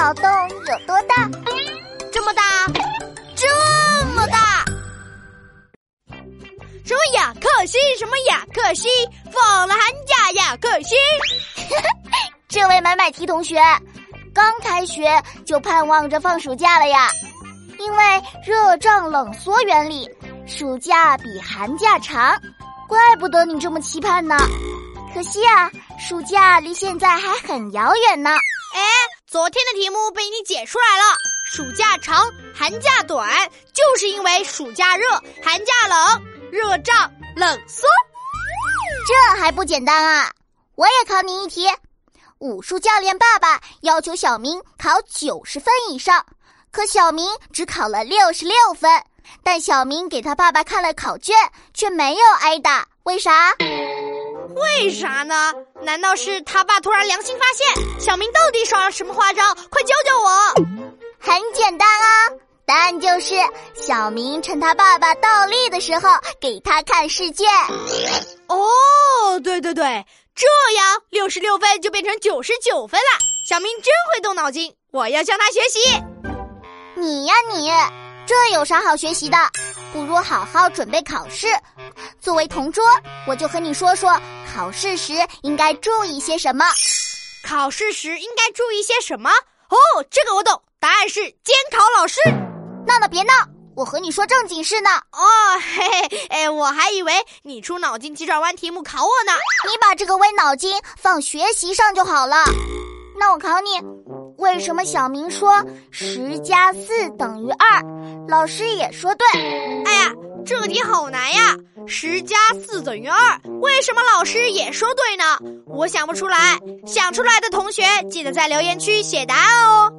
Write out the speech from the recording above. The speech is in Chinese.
脑洞有多大？这么大，这么大。什么雅克西？什么雅克西？放了寒假，雅克西。这位买买提同学，刚开学就盼望着放暑假了呀。因为热胀冷缩原理，暑假比寒假长，怪不得你这么期盼呢。可惜啊，暑假离现在还很遥远呢。昨天的题目被你解出来了。暑假长，寒假短，就是因为暑假热，寒假冷。热胀冷缩，这还不简单啊！我也考你一题。武术教练爸爸要求小明考九十分以上，可小明只考了六十六分。但小明给他爸爸看了考卷，却没有挨打，为啥？为啥呢？难道是他爸突然良心发现，小明到底耍了什么花招？快教教我！很简单啊。答案就是小明趁他爸爸倒立的时候给他看试卷。哦，对对对，这样六十六分就变成九十九分了。小明真会动脑筋，我要向他学习。你呀你，这有啥好学习的？不如好好准备考试。作为同桌，我就和你说说考试时应该注意些什么。考试时应该注意些什么？哦，这个我懂，答案是监考老师。闹闹别闹，我和你说正经事呢。哦，嘿嘿，哎，我还以为你出脑筋急转弯题目考我呢。你把这个歪脑筋放学习上就好了。那我考你，为什么小明说十加四等于二？老师也说对。哎呀，这个题好难呀！十加四等于二，为什么老师也说对呢？我想不出来。想出来的同学记得在留言区写答案哦。